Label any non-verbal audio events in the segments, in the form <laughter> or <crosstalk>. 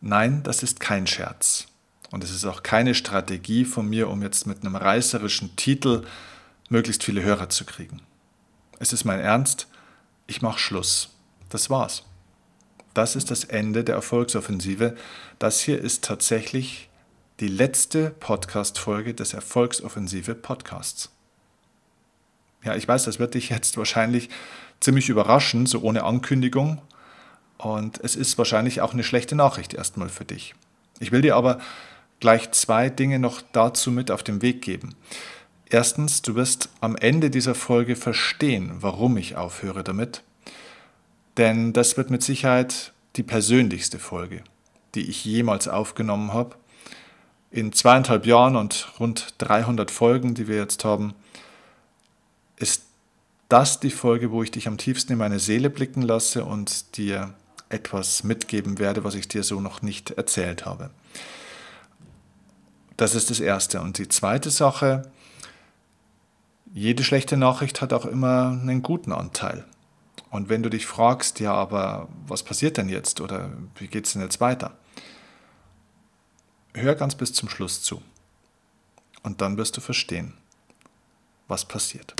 Nein, das ist kein Scherz. Und es ist auch keine Strategie von mir, um jetzt mit einem reißerischen Titel möglichst viele Hörer zu kriegen. Es ist mein Ernst, ich mache Schluss. Das war's. Das ist das Ende der Erfolgsoffensive. Das hier ist tatsächlich die letzte Podcast-Folge des Erfolgsoffensive Podcasts. Ja, ich weiß, das wird dich jetzt wahrscheinlich ziemlich überraschen, so ohne Ankündigung. Und es ist wahrscheinlich auch eine schlechte Nachricht erstmal für dich. Ich will dir aber gleich zwei Dinge noch dazu mit auf den Weg geben. Erstens, du wirst am Ende dieser Folge verstehen, warum ich aufhöre damit. Denn das wird mit Sicherheit die persönlichste Folge, die ich jemals aufgenommen habe. In zweieinhalb Jahren und rund 300 Folgen, die wir jetzt haben, ist das die Folge, wo ich dich am tiefsten in meine Seele blicken lasse und dir etwas mitgeben werde, was ich dir so noch nicht erzählt habe. Das ist das Erste. Und die zweite Sache, jede schlechte Nachricht hat auch immer einen guten Anteil. Und wenn du dich fragst, ja, aber was passiert denn jetzt oder wie geht es denn jetzt weiter? Hör ganz bis zum Schluss zu. Und dann wirst du verstehen, was passiert.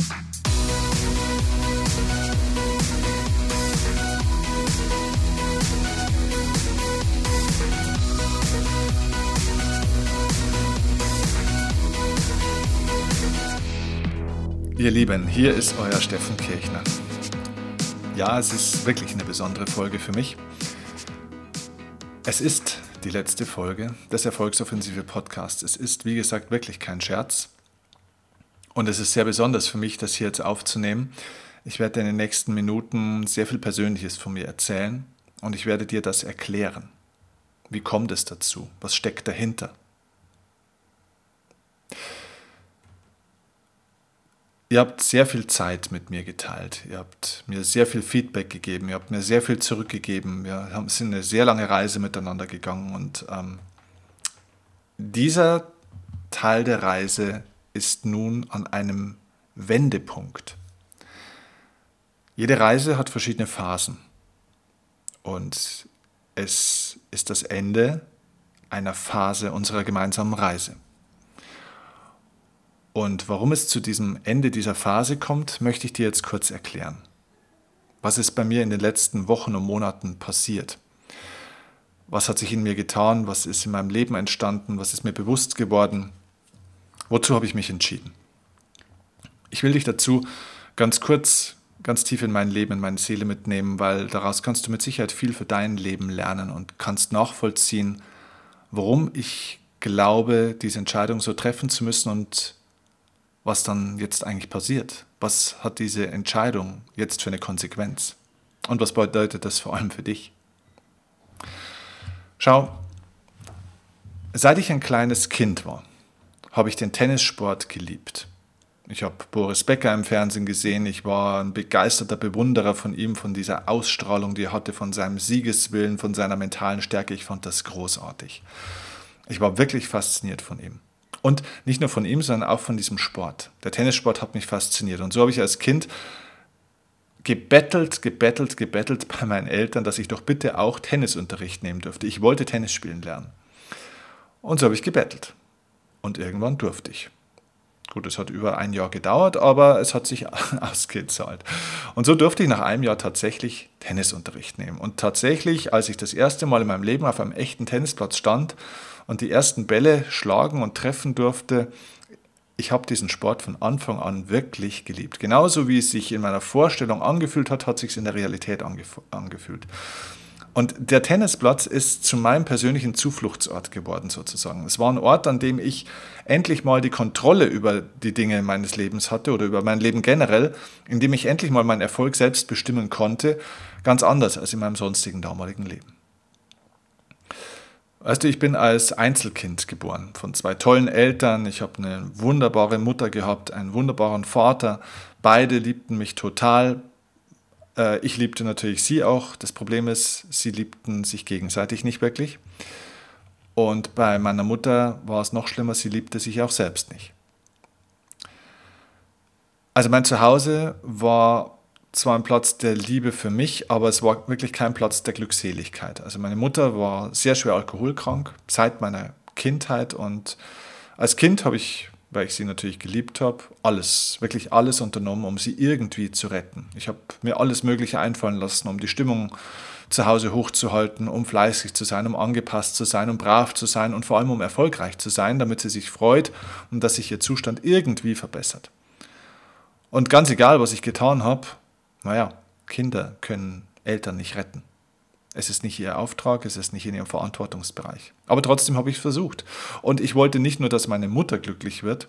Ihr Lieben, hier ist euer Steffen Kirchner. Ja, es ist wirklich eine besondere Folge für mich. Es ist die letzte Folge des Erfolgsoffensive Podcasts. Es ist, wie gesagt, wirklich kein Scherz. Und es ist sehr besonders für mich, das hier jetzt aufzunehmen. Ich werde in den nächsten Minuten sehr viel Persönliches von mir erzählen und ich werde dir das erklären. Wie kommt es dazu? Was steckt dahinter? Ihr habt sehr viel Zeit mit mir geteilt. Ihr habt mir sehr viel Feedback gegeben. Ihr habt mir sehr viel zurückgegeben. Wir sind eine sehr lange Reise miteinander gegangen. Und ähm, dieser Teil der Reise ist nun an einem Wendepunkt. Jede Reise hat verschiedene Phasen. Und es ist das Ende einer Phase unserer gemeinsamen Reise. Und warum es zu diesem Ende dieser Phase kommt, möchte ich dir jetzt kurz erklären. Was ist bei mir in den letzten Wochen und Monaten passiert? Was hat sich in mir getan? Was ist in meinem Leben entstanden? Was ist mir bewusst geworden? Wozu habe ich mich entschieden? Ich will dich dazu ganz kurz, ganz tief in mein Leben, in meine Seele mitnehmen, weil daraus kannst du mit Sicherheit viel für dein Leben lernen und kannst nachvollziehen, warum ich glaube, diese Entscheidung so treffen zu müssen und was dann jetzt eigentlich passiert. Was hat diese Entscheidung jetzt für eine Konsequenz? Und was bedeutet das vor allem für dich? Schau, seit ich ein kleines Kind war, habe ich den Tennissport geliebt. Ich habe Boris Becker im Fernsehen gesehen. Ich war ein begeisterter Bewunderer von ihm, von dieser Ausstrahlung, die er hatte, von seinem Siegeswillen, von seiner mentalen Stärke. Ich fand das großartig. Ich war wirklich fasziniert von ihm. Und nicht nur von ihm, sondern auch von diesem Sport. Der Tennissport hat mich fasziniert. Und so habe ich als Kind gebettelt, gebettelt, gebettelt bei meinen Eltern, dass ich doch bitte auch Tennisunterricht nehmen dürfte. Ich wollte Tennis spielen lernen. Und so habe ich gebettelt. Und irgendwann durfte ich. Gut, es hat über ein Jahr gedauert, aber es hat sich <laughs> ausgezahlt. Und so durfte ich nach einem Jahr tatsächlich Tennisunterricht nehmen. Und tatsächlich, als ich das erste Mal in meinem Leben auf einem echten Tennisplatz stand und die ersten Bälle schlagen und treffen durfte, ich habe diesen Sport von Anfang an wirklich geliebt. Genauso wie es sich in meiner Vorstellung angefühlt hat, hat sich es in der Realität angefühlt. Und der Tennisplatz ist zu meinem persönlichen Zufluchtsort geworden sozusagen. Es war ein Ort, an dem ich endlich mal die Kontrolle über die Dinge meines Lebens hatte oder über mein Leben generell, in dem ich endlich mal meinen Erfolg selbst bestimmen konnte, ganz anders als in meinem sonstigen damaligen Leben. Weißt du, ich bin als Einzelkind geboren, von zwei tollen Eltern. Ich habe eine wunderbare Mutter gehabt, einen wunderbaren Vater. Beide liebten mich total. Äh, ich liebte natürlich sie auch. Das Problem ist, sie liebten sich gegenseitig nicht wirklich. Und bei meiner Mutter war es noch schlimmer, sie liebte sich auch selbst nicht. Also mein Zuhause war zwar ein Platz der Liebe für mich, aber es war wirklich kein Platz der Glückseligkeit. Also meine Mutter war sehr schwer alkoholkrank seit meiner Kindheit und als Kind habe ich, weil ich sie natürlich geliebt habe, alles, wirklich alles unternommen, um sie irgendwie zu retten. Ich habe mir alles Mögliche einfallen lassen, um die Stimmung zu Hause hochzuhalten, um fleißig zu sein, um angepasst zu sein, um brav zu sein und vor allem um erfolgreich zu sein, damit sie sich freut und dass sich ihr Zustand irgendwie verbessert. Und ganz egal, was ich getan habe, naja, Kinder können Eltern nicht retten. Es ist nicht ihr Auftrag, es ist nicht in ihrem Verantwortungsbereich. Aber trotzdem habe ich versucht. Und ich wollte nicht nur, dass meine Mutter glücklich wird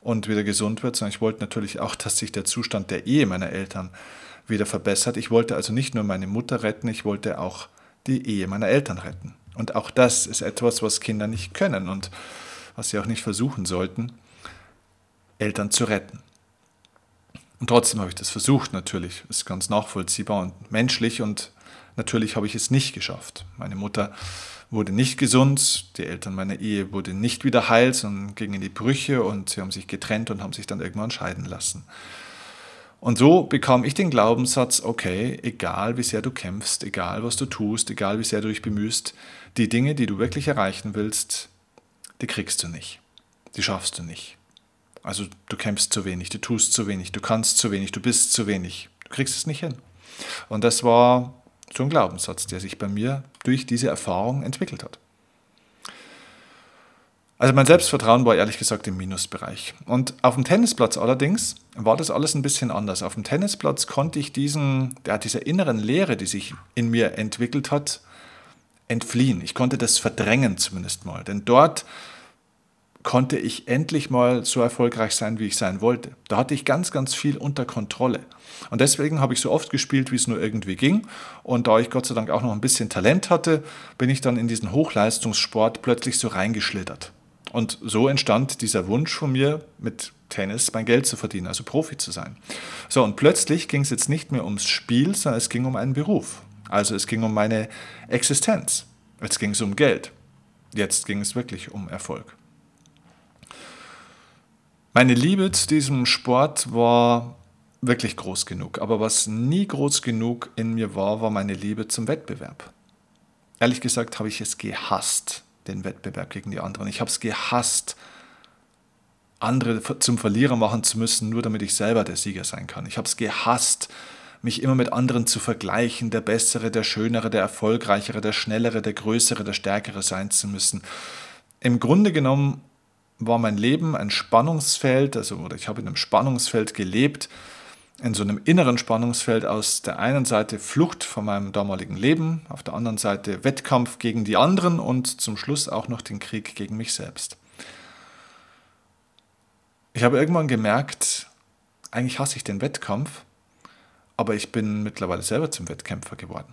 und wieder gesund wird, sondern ich wollte natürlich auch, dass sich der Zustand der Ehe meiner Eltern wieder verbessert. Ich wollte also nicht nur meine Mutter retten, ich wollte auch die Ehe meiner Eltern retten. Und auch das ist etwas, was Kinder nicht können und was sie auch nicht versuchen sollten, Eltern zu retten. Und trotzdem habe ich das versucht, natürlich. Ist ganz nachvollziehbar und menschlich und natürlich habe ich es nicht geschafft. Meine Mutter wurde nicht gesund, die Eltern meiner Ehe wurden nicht wieder heil, sondern gingen in die Brüche und sie haben sich getrennt und haben sich dann irgendwann scheiden lassen. Und so bekam ich den Glaubenssatz, okay, egal wie sehr du kämpfst, egal was du tust, egal wie sehr du dich bemühst, die Dinge, die du wirklich erreichen willst, die kriegst du nicht. Die schaffst du nicht. Also du kämpfst zu wenig, du tust zu wenig, du kannst zu wenig, du bist zu wenig. Du kriegst es nicht hin. Und das war so ein Glaubenssatz, der sich bei mir durch diese Erfahrung entwickelt hat. Also mein Selbstvertrauen war ehrlich gesagt im Minusbereich. Und auf dem Tennisplatz allerdings war das alles ein bisschen anders. Auf dem Tennisplatz konnte ich diesen, ja, dieser inneren Leere, die sich in mir entwickelt hat, entfliehen. Ich konnte das verdrängen zumindest mal. Denn dort konnte ich endlich mal so erfolgreich sein, wie ich sein wollte. Da hatte ich ganz, ganz viel unter Kontrolle. Und deswegen habe ich so oft gespielt, wie es nur irgendwie ging. Und da ich Gott sei Dank auch noch ein bisschen Talent hatte, bin ich dann in diesen Hochleistungssport plötzlich so reingeschlittert. Und so entstand dieser Wunsch von mir, mit Tennis mein Geld zu verdienen, also Profi zu sein. So, und plötzlich ging es jetzt nicht mehr ums Spiel, sondern es ging um einen Beruf. Also es ging um meine Existenz. Jetzt ging es um Geld. Jetzt ging es wirklich um Erfolg. Meine Liebe zu diesem Sport war wirklich groß genug. Aber was nie groß genug in mir war, war meine Liebe zum Wettbewerb. Ehrlich gesagt habe ich es gehasst, den Wettbewerb gegen die anderen. Ich habe es gehasst, andere zum Verlierer machen zu müssen, nur damit ich selber der Sieger sein kann. Ich habe es gehasst, mich immer mit anderen zu vergleichen, der Bessere, der Schönere, der Erfolgreichere, der Schnellere, der Größere, der Stärkere sein zu müssen. Im Grunde genommen war mein Leben ein Spannungsfeld, also oder ich habe in einem Spannungsfeld gelebt, in so einem inneren Spannungsfeld aus der einen Seite Flucht von meinem damaligen Leben, auf der anderen Seite Wettkampf gegen die anderen und zum Schluss auch noch den Krieg gegen mich selbst. Ich habe irgendwann gemerkt, eigentlich hasse ich den Wettkampf, aber ich bin mittlerweile selber zum Wettkämpfer geworden.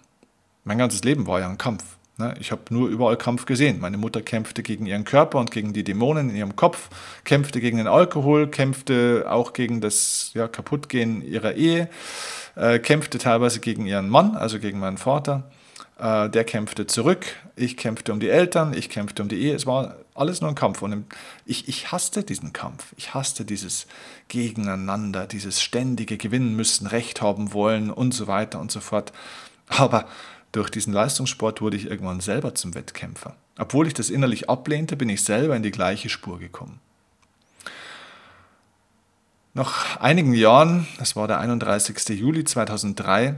Mein ganzes Leben war ja ein Kampf. Ne? Ich habe nur überall Kampf gesehen. Meine Mutter kämpfte gegen ihren Körper und gegen die Dämonen in ihrem Kopf, kämpfte gegen den Alkohol, kämpfte auch gegen das ja, Kaputtgehen ihrer Ehe, äh, kämpfte teilweise gegen ihren Mann, also gegen meinen Vater. Äh, der kämpfte zurück, ich kämpfte um die Eltern, ich kämpfte um die Ehe. Es war alles nur ein Kampf. Und ich, ich hasste diesen Kampf. Ich hasste dieses Gegeneinander, dieses ständige Gewinnen müssen, Recht haben wollen und so weiter und so fort. Aber durch diesen Leistungssport wurde ich irgendwann selber zum Wettkämpfer. Obwohl ich das innerlich ablehnte, bin ich selber in die gleiche Spur gekommen. Nach einigen Jahren, das war der 31. Juli 2003,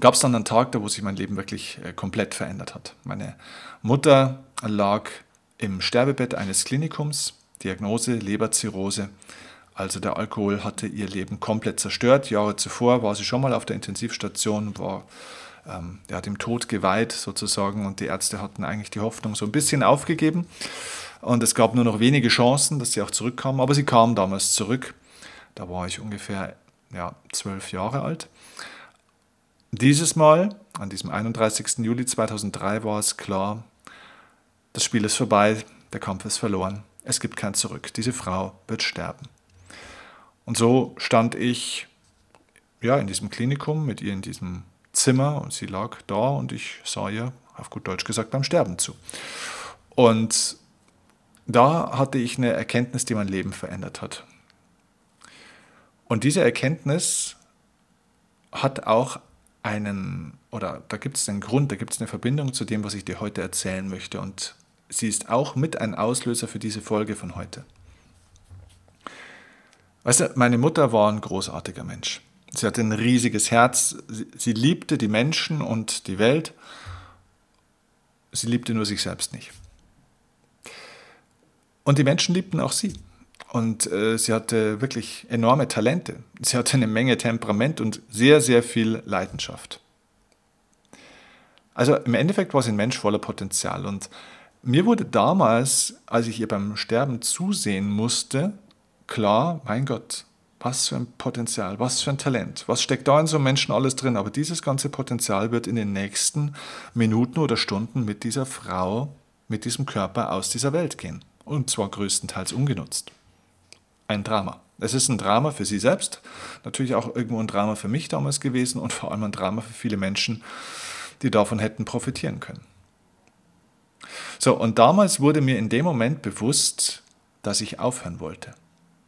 gab es dann einen Tag, da wo sich mein Leben wirklich äh, komplett verändert hat. Meine Mutter lag im Sterbebett eines Klinikums, Diagnose Leberzirrhose. Also der Alkohol hatte ihr Leben komplett zerstört. Jahre zuvor war sie schon mal auf der Intensivstation, war ähm, ja, dem Tod geweiht sozusagen und die Ärzte hatten eigentlich die Hoffnung so ein bisschen aufgegeben und es gab nur noch wenige Chancen, dass sie auch zurückkam, aber sie kam damals zurück. Da war ich ungefähr ja, zwölf Jahre alt. Dieses Mal, an diesem 31. Juli 2003, war es klar, das Spiel ist vorbei, der Kampf ist verloren, es gibt kein Zurück, diese Frau wird sterben. Und so stand ich ja, in diesem Klinikum mit ihr in diesem Zimmer und sie lag da und ich sah ihr, auf gut Deutsch gesagt, beim Sterben zu. Und da hatte ich eine Erkenntnis, die mein Leben verändert hat. Und diese Erkenntnis hat auch einen, oder da gibt es einen Grund, da gibt es eine Verbindung zu dem, was ich dir heute erzählen möchte. Und sie ist auch mit ein Auslöser für diese Folge von heute. Weißt du, meine Mutter war ein großartiger Mensch. Sie hatte ein riesiges Herz. Sie, liebte die Menschen und die Welt. Sie liebte nur sich selbst nicht. Und die Menschen liebten auch sie. Und äh, sie hatte wirklich enorme Talente. Sie hatte eine Menge Temperament und sehr, sehr viel Leidenschaft. Also im Endeffekt war sie ein Mensch voller Potenzial. Und mir wurde damals, als ich ihr beim Sterben zusehen musste, klar, mein Gott, was für ein Potenzial, was für ein Talent, was steckt da in so einem Menschen alles drin. Aber dieses ganze Potenzial wird in den nächsten Minuten oder Stunden mit dieser Frau, mit diesem Körper aus dieser Welt gehen. Und zwar größtenteils ungenutzt. Ein Drama. Es ist ein Drama für sie selbst, natürlich auch irgendwo ein Drama für mich damals gewesen und vor allem ein Drama für viele Menschen, die davon hätten profitieren können. So, und damals wurde mir in dem Moment bewusst, dass ich aufhören wollte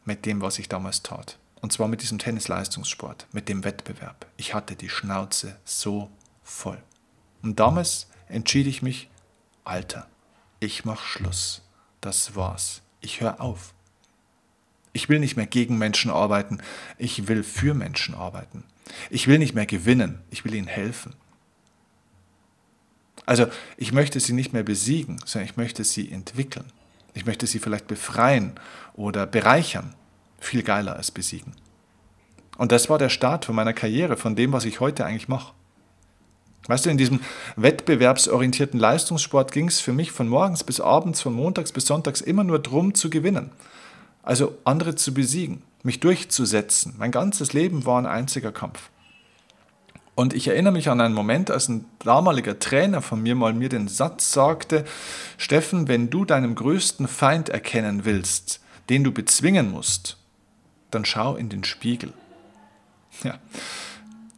mit dem, was ich damals tat. Und zwar mit diesem Tennisleistungssport, mit dem Wettbewerb. Ich hatte die Schnauze so voll. Und damals entschied ich mich, Alter, ich mach Schluss. Das war's. Ich höre auf. Ich will nicht mehr gegen Menschen arbeiten, ich will für Menschen arbeiten. Ich will nicht mehr gewinnen, ich will ihnen helfen. Also ich möchte sie nicht mehr besiegen, sondern ich möchte sie entwickeln. Ich möchte sie vielleicht befreien oder bereichern. Viel geiler als besiegen. Und das war der Start von meiner Karriere, von dem, was ich heute eigentlich mache. Weißt du, in diesem wettbewerbsorientierten Leistungssport ging es für mich von morgens bis abends, von montags bis sonntags immer nur darum zu gewinnen. Also andere zu besiegen, mich durchzusetzen. Mein ganzes Leben war ein einziger Kampf. Und ich erinnere mich an einen Moment, als ein damaliger Trainer von mir mal mir den Satz sagte, Steffen, wenn du deinem größten Feind erkennen willst, den du bezwingen musst, dann schau in den Spiegel. Ja,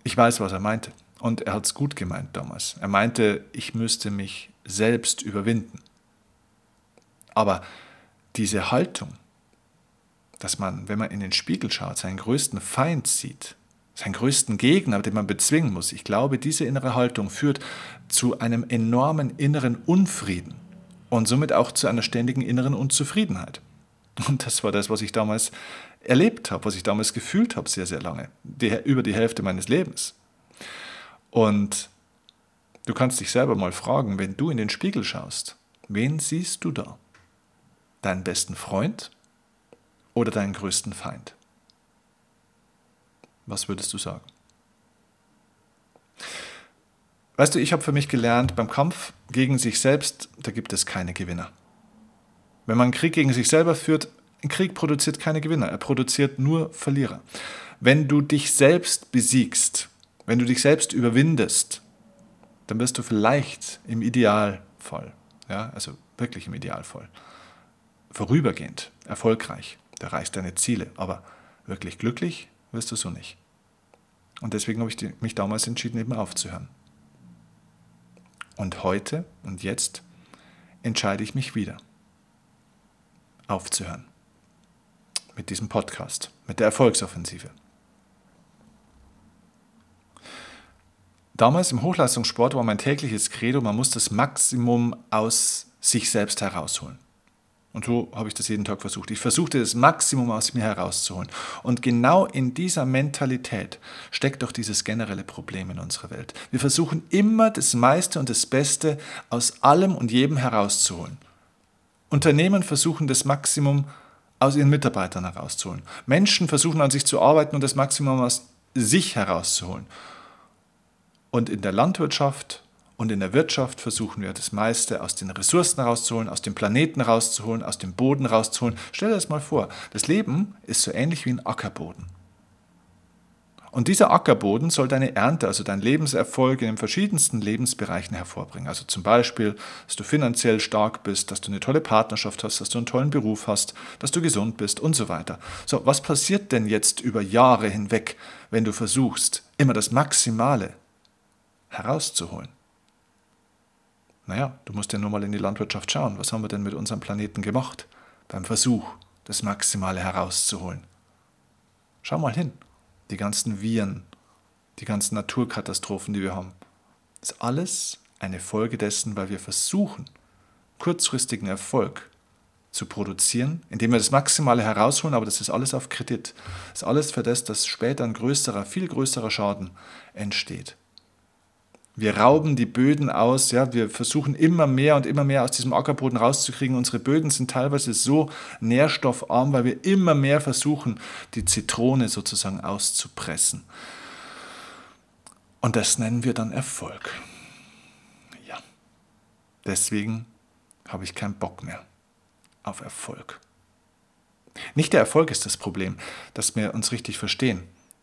ich weiß, was er meinte. Und er hat es gut gemeint damals. Er meinte, ich müsste mich selbst überwinden. Aber diese Haltung, dass man, wenn man in den Spiegel schaut, seinen größten Feind sieht, seinen größten Gegner, den man bezwingen muss. Ich glaube, diese innere Haltung führt zu einem enormen inneren Unfrieden und somit auch zu einer ständigen inneren Unzufriedenheit. Und das war das, was ich damals erlebt habe, was ich damals gefühlt habe, sehr, sehr lange, die, über die Hälfte meines Lebens. Und du kannst dich selber mal fragen, wenn du in den Spiegel schaust, wen siehst du da? Deinen besten Freund oder deinen größten Feind? Was würdest du sagen? Weißt du, ich habe für mich gelernt, beim Kampf gegen sich selbst, da gibt es keine Gewinner. Wenn man Krieg gegen sich selber führt, ein Krieg produziert keine Gewinner, er produziert nur Verlierer. Wenn du dich selbst besiegst, wenn du dich selbst überwindest, dann wirst du vielleicht im Idealfall, ja, also wirklich im Idealfall, vorübergehend erfolgreich, du erreichst deine Ziele, aber wirklich glücklich wirst du so nicht. Und deswegen habe ich mich damals entschieden, eben aufzuhören. Und heute und jetzt entscheide ich mich wieder, aufzuhören. Mit diesem Podcast, mit der Erfolgsoffensive. Damals im Hochleistungssport war mein tägliches Credo, man muss das Maximum aus sich selbst herausholen. Und so habe ich das jeden Tag versucht. Ich versuchte das Maximum aus mir herauszuholen. Und genau in dieser Mentalität steckt doch dieses generelle Problem in unserer Welt. Wir versuchen immer das meiste und das Beste aus allem und jedem herauszuholen. Unternehmen versuchen das Maximum aus ihren Mitarbeitern herauszuholen. Menschen versuchen an sich zu arbeiten und das Maximum aus sich herauszuholen. Und in der Landwirtschaft und in der Wirtschaft versuchen wir das meiste aus den Ressourcen rauszuholen, aus dem Planeten rauszuholen, aus dem Boden rauszuholen. Stell dir das mal vor, das Leben ist so ähnlich wie ein Ackerboden. Und dieser Ackerboden soll deine Ernte, also dein Lebenserfolg in den verschiedensten Lebensbereichen hervorbringen. Also zum Beispiel, dass du finanziell stark bist, dass du eine tolle Partnerschaft hast, dass du einen tollen Beruf hast, dass du gesund bist und so weiter. So, was passiert denn jetzt über Jahre hinweg, wenn du versuchst, immer das Maximale herauszuholen? Naja, du musst ja nur mal in die Landwirtschaft schauen. Was haben wir denn mit unserem Planeten gemacht? Beim Versuch, das Maximale herauszuholen. Schau mal hin. Die ganzen Viren, die ganzen Naturkatastrophen, die wir haben. Ist alles eine Folge dessen, weil wir versuchen, kurzfristigen Erfolg zu produzieren, indem wir das Maximale herausholen, aber das ist alles auf Kredit. Das ist alles für das, dass später ein größerer, viel größerer Schaden entsteht. Wir rauben die Böden aus, ja, wir versuchen immer mehr und immer mehr aus diesem Ackerboden rauszukriegen. Unsere Böden sind teilweise so nährstoffarm, weil wir immer mehr versuchen, die Zitrone sozusagen auszupressen. Und das nennen wir dann Erfolg. Ja. Deswegen habe ich keinen Bock mehr auf Erfolg. Nicht der Erfolg ist das Problem, dass wir uns richtig verstehen.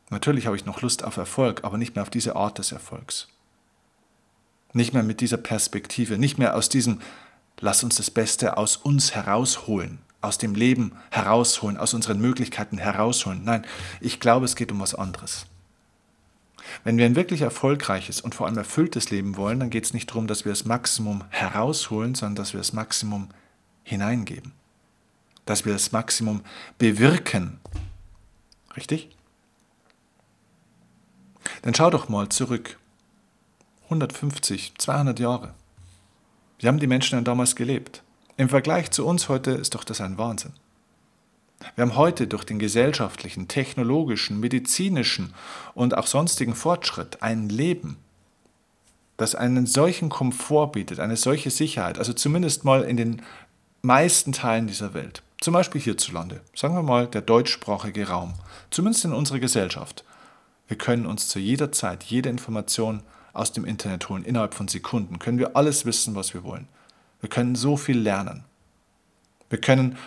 Natürlich habe ich noch Lust auf Erfolg, aber nicht mehr auf diese Art des Erfolgs. Nicht mehr mit dieser Perspektive, nicht mehr aus diesem, lass uns das Beste aus uns herausholen, aus dem Leben herausholen, aus unseren Möglichkeiten herausholen. Nein, ich glaube, es geht um was anderes. Wenn wir ein wirklich erfolgreiches und vor allem erfülltes Leben wollen, dann geht es nicht darum, dass wir das Maximum herausholen, sondern dass wir das Maximum hineingeben. Dass wir das Maximum bewirken. Richtig? Dann schau doch mal zurück. 150, 200 Jahre. Wie haben die Menschen denn damals gelebt? Im Vergleich zu uns heute ist doch das ein Wahnsinn. Wir haben heute durch den gesellschaftlichen, technologischen, medizinischen und auch sonstigen Fortschritt ein Leben, das einen solchen Komfort bietet, eine solche Sicherheit, also zumindest mal in den meisten Teilen dieser Welt. Zum Beispiel hierzulande, sagen wir mal der deutschsprachige Raum, zumindest in unserer Gesellschaft. Wir können uns zu jeder Zeit jede Information aus dem Internet holen. Innerhalb von Sekunden können wir alles wissen, was wir wollen. Wir können so viel lernen. Wir können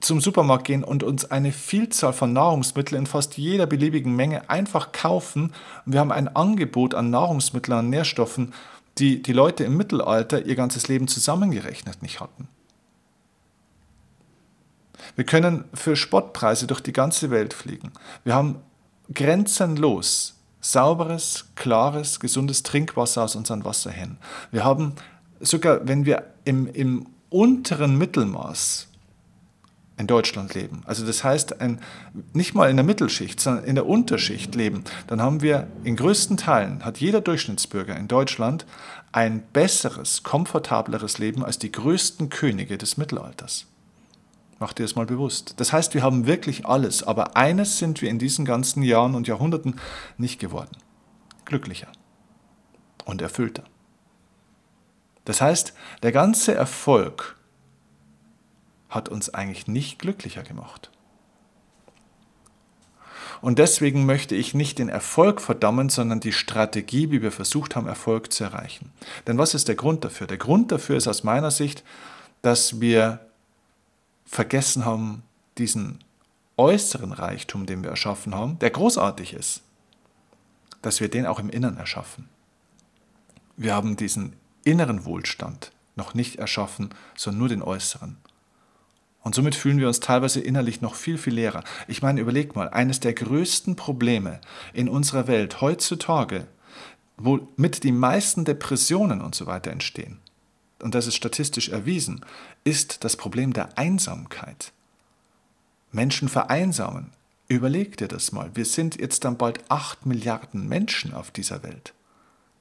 zum Supermarkt gehen und uns eine Vielzahl von Nahrungsmitteln in fast jeder beliebigen Menge einfach kaufen. wir haben ein Angebot an Nahrungsmitteln, an Nährstoffen, die die Leute im Mittelalter ihr ganzes Leben zusammengerechnet nicht hatten. Wir können für Spottpreise durch die ganze Welt fliegen. Wir haben grenzenlos sauberes, klares, gesundes Trinkwasser aus unseren Wasserhähnen. Wir haben sogar, wenn wir im, im unteren Mittelmaß in Deutschland leben, also das heißt ein, nicht mal in der Mittelschicht, sondern in der Unterschicht leben, dann haben wir in größten Teilen, hat jeder Durchschnittsbürger in Deutschland ein besseres, komfortableres Leben als die größten Könige des Mittelalters. Mach dir das mal bewusst. Das heißt, wir haben wirklich alles, aber eines sind wir in diesen ganzen Jahren und Jahrhunderten nicht geworden. Glücklicher und erfüllter. Das heißt, der ganze Erfolg hat uns eigentlich nicht glücklicher gemacht. Und deswegen möchte ich nicht den Erfolg verdammen, sondern die Strategie, wie wir versucht haben, Erfolg zu erreichen. Denn was ist der Grund dafür? Der Grund dafür ist aus meiner Sicht, dass wir vergessen haben, diesen äußeren Reichtum, den wir erschaffen haben, der großartig ist, dass wir den auch im Inneren erschaffen. Wir haben diesen inneren Wohlstand noch nicht erschaffen, sondern nur den äußeren. Und somit fühlen wir uns teilweise innerlich noch viel, viel leerer. Ich meine, überleg mal, eines der größten Probleme in unserer Welt heutzutage, womit die meisten Depressionen und so weiter entstehen, und das ist statistisch erwiesen, ist das Problem der Einsamkeit. Menschen vereinsamen. Überleg dir das mal. Wir sind jetzt dann bald 8 Milliarden Menschen auf dieser Welt.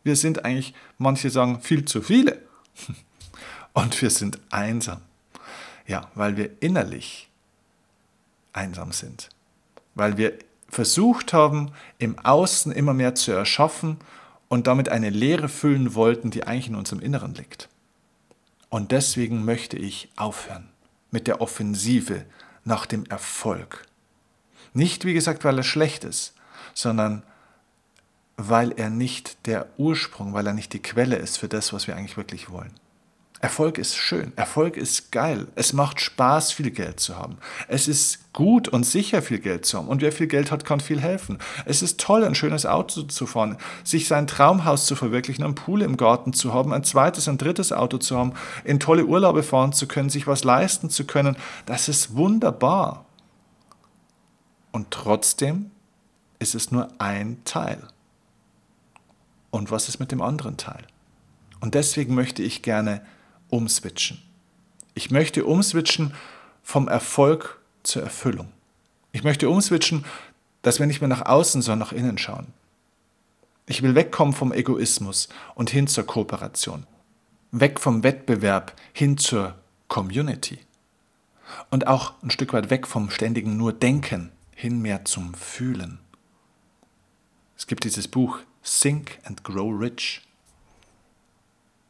Wir sind eigentlich, manche sagen, viel zu viele. <laughs> Und wir sind einsam. Ja, weil wir innerlich einsam sind. Weil wir versucht haben, im Außen immer mehr zu erschaffen und damit eine Leere füllen wollten, die eigentlich in unserem Inneren liegt. Und deswegen möchte ich aufhören mit der Offensive nach dem Erfolg. Nicht, wie gesagt, weil er schlecht ist, sondern weil er nicht der Ursprung, weil er nicht die Quelle ist für das, was wir eigentlich wirklich wollen. Erfolg ist schön, Erfolg ist geil, es macht Spaß, viel Geld zu haben. Es ist gut und sicher, viel Geld zu haben. Und wer viel Geld hat, kann viel helfen. Es ist toll, ein schönes Auto zu fahren, sich sein Traumhaus zu verwirklichen, einen Pool im Garten zu haben, ein zweites, ein drittes Auto zu haben, in tolle Urlaube fahren zu können, sich was leisten zu können. Das ist wunderbar. Und trotzdem ist es nur ein Teil. Und was ist mit dem anderen Teil? Und deswegen möchte ich gerne umswitchen. Ich möchte umswitchen vom Erfolg zur Erfüllung. Ich möchte umswitchen, dass wir nicht mehr nach außen, sondern nach innen schauen. Ich will wegkommen vom Egoismus und hin zur Kooperation. Weg vom Wettbewerb hin zur Community. Und auch ein Stück weit weg vom ständigen nur Denken hin mehr zum Fühlen. Es gibt dieses Buch Think and Grow Rich.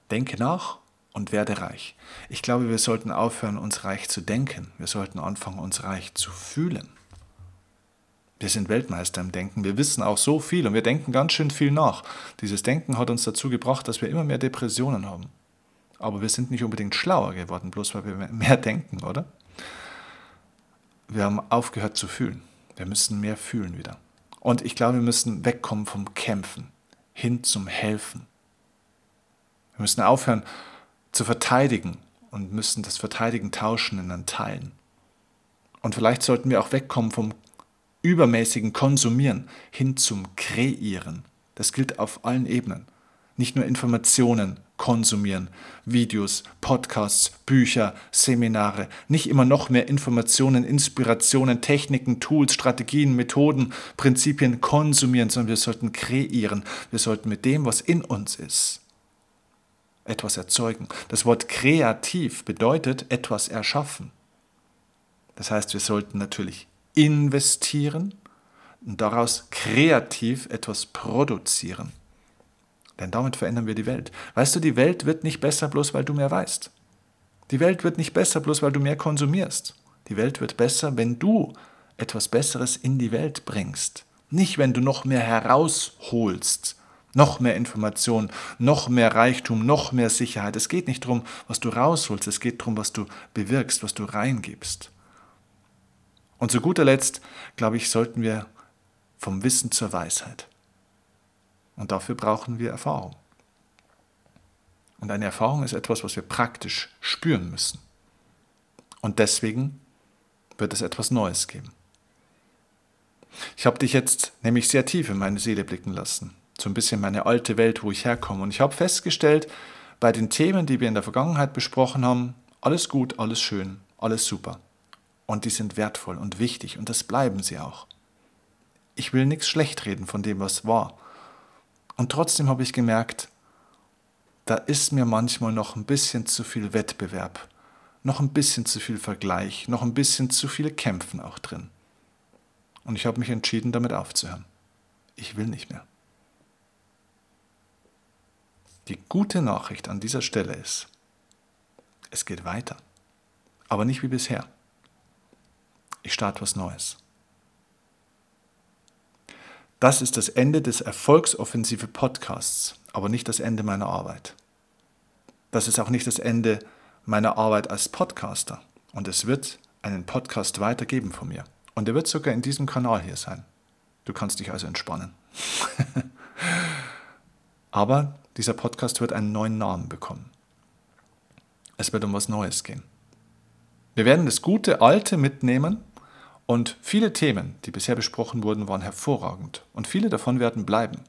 Denke nach und werde reich. Ich glaube, wir sollten aufhören, uns reich zu denken. Wir sollten anfangen, uns reich zu fühlen. Wir sind Weltmeister im Denken. Wir wissen auch so viel und wir denken ganz schön viel nach. Dieses Denken hat uns dazu gebracht, dass wir immer mehr Depressionen haben. Aber wir sind nicht unbedingt schlauer geworden, bloß weil wir <laughs> mehr denken, oder? Wir haben aufgehört zu fühlen. Wir müssen mehr fühlen wieder. Und ich glaube, wir müssen wegkommen vom Kämpfen hin zum Helfen. Wir müssen aufhören zu verteidigen und müssen das Verteidigen tauschen in einen Teilen. Und vielleicht sollten wir auch wegkommen vom übermäßigen Konsumieren hin zum Kreieren. Das gilt auf allen Ebenen. Nicht nur Informationen konsumieren, Videos, Podcasts, Bücher, Seminare, nicht immer noch mehr Informationen, Inspirationen, Techniken, Tools, Strategien, Methoden, Prinzipien konsumieren, sondern wir sollten kreieren. Wir sollten mit dem, was in uns ist, etwas erzeugen. Das Wort kreativ bedeutet etwas erschaffen. Das heißt, wir sollten natürlich investieren und daraus kreativ etwas produzieren. Denn damit verändern wir die Welt. Weißt du, die Welt wird nicht besser, bloß weil du mehr weißt. Die Welt wird nicht besser, bloß weil du mehr konsumierst. Die Welt wird besser, wenn du etwas Besseres in die Welt bringst. Nicht, wenn du noch mehr herausholst, noch mehr Information, noch mehr Reichtum, noch mehr Sicherheit. Es geht nicht darum, was du rausholst, es geht darum, was du bewirkst, was du reingibst. Und zu guter Letzt, glaube ich, sollten wir vom Wissen zur Weisheit. Und dafür brauchen wir Erfahrung. Und eine Erfahrung ist etwas, was wir praktisch spüren müssen. Und deswegen wird es etwas Neues geben. Ich habe dich jetzt nämlich sehr tief in meine Seele blicken lassen so ein bisschen meine alte Welt, wo ich herkomme. Und ich habe festgestellt, bei den Themen, die wir in der Vergangenheit besprochen haben, alles gut, alles schön, alles super. Und die sind wertvoll und wichtig und das bleiben sie auch. Ich will nichts schlecht reden von dem, was war. Und trotzdem habe ich gemerkt, da ist mir manchmal noch ein bisschen zu viel Wettbewerb, noch ein bisschen zu viel Vergleich, noch ein bisschen zu viele Kämpfen auch drin. Und ich habe mich entschieden, damit aufzuhören. Ich will nicht mehr. Die gute Nachricht an dieser Stelle ist, es geht weiter, aber nicht wie bisher. Ich starte was Neues. Das ist das Ende des Erfolgsoffensive Podcasts, aber nicht das Ende meiner Arbeit. Das ist auch nicht das Ende meiner Arbeit als Podcaster. Und es wird einen Podcast weitergeben von mir. Und er wird sogar in diesem Kanal hier sein. Du kannst dich also entspannen. <laughs> aber dieser Podcast wird einen neuen Namen bekommen. Es wird um was Neues gehen. Wir werden das gute Alte mitnehmen und viele Themen, die bisher besprochen wurden, waren hervorragend und viele davon werden bleiben.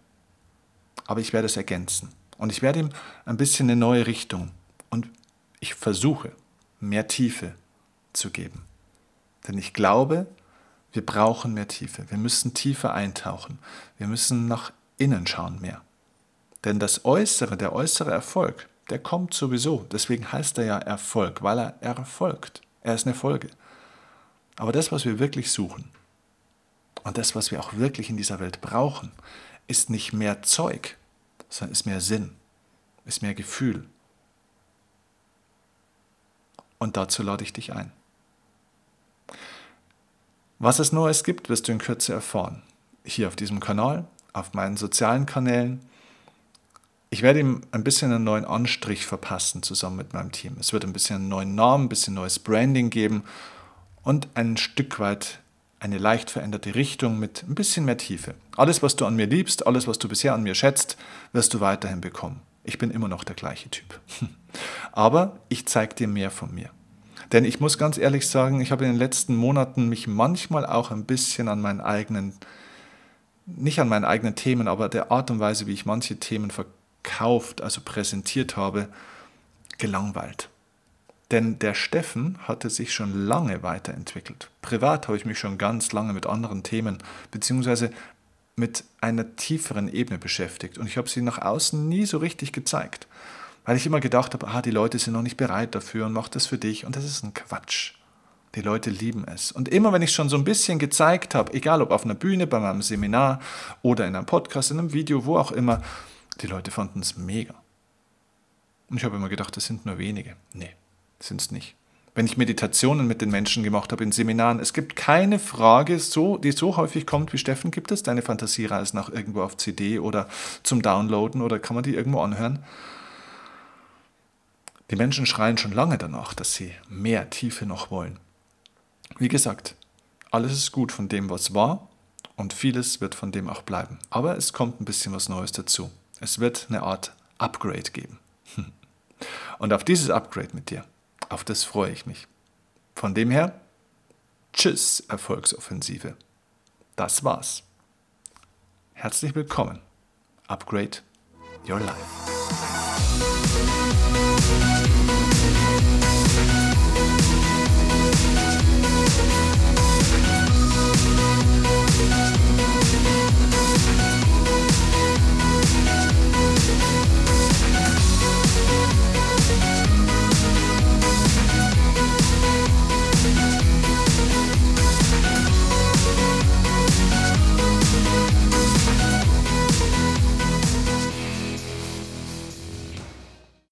Aber ich werde es ergänzen und ich werde ihm ein bisschen eine neue Richtung und ich versuche mehr Tiefe zu geben. Denn ich glaube, wir brauchen mehr Tiefe. Wir müssen tiefer eintauchen. Wir müssen nach innen schauen mehr. Denn das Äußere, der äußere Erfolg, der kommt sowieso. Deswegen heißt er ja Erfolg, weil er erfolgt. Er ist eine Folge. Aber das, was wir wirklich suchen und das, was wir auch wirklich in dieser Welt brauchen, ist nicht mehr Zeug, sondern ist mehr Sinn, ist mehr Gefühl. Und dazu lade ich dich ein. Was es Neues gibt, wirst du in Kürze erfahren. Hier auf diesem Kanal, auf meinen sozialen Kanälen ich werde ihm ein bisschen einen neuen Anstrich verpassen zusammen mit meinem Team. Es wird ein bisschen einen neuen Namen, ein bisschen neues Branding geben und ein Stück weit eine leicht veränderte Richtung mit ein bisschen mehr Tiefe. Alles, was du an mir liebst, alles, was du bisher an mir schätzt, wirst du weiterhin bekommen. Ich bin immer noch der gleiche Typ. <laughs> Aber ich zeige dir mehr von mir. Denn ich muss ganz ehrlich sagen, ich habe in den letzten Monaten mich manchmal auch ein bisschen an meinen eigenen, nicht an meinen eigenen Themen, aber der Art und Weise, wie ich manche Themen verkaufe, verkauft, also präsentiert habe, gelangweilt. Denn der Steffen hatte sich schon lange weiterentwickelt. Privat habe ich mich schon ganz lange mit anderen Themen, beziehungsweise mit einer tieferen Ebene beschäftigt und ich habe sie nach außen nie so richtig gezeigt, weil ich immer gedacht habe, ah, die Leute sind noch nicht bereit dafür und mach das für dich und das ist ein Quatsch. Die Leute lieben es. Und immer wenn ich schon so ein bisschen gezeigt habe, egal ob auf einer Bühne, bei meinem Seminar oder in einem Podcast, in einem Video, wo auch immer, die Leute fanden es mega. Und ich habe immer gedacht, das sind nur wenige. Nee, sind es nicht. Wenn ich Meditationen mit den Menschen gemacht habe in Seminaren, es gibt keine Frage, so, die so häufig kommt wie Steffen, gibt es deine Fantasiereisen noch irgendwo auf CD oder zum Downloaden oder kann man die irgendwo anhören? Die Menschen schreien schon lange danach, dass sie mehr Tiefe noch wollen. Wie gesagt, alles ist gut von dem, was war und vieles wird von dem auch bleiben. Aber es kommt ein bisschen was Neues dazu. Es wird eine Art Upgrade geben. <laughs> Und auf dieses Upgrade mit dir, auf das freue ich mich. Von dem her, tschüss, Erfolgsoffensive. Das war's. Herzlich willkommen. Upgrade Your Life.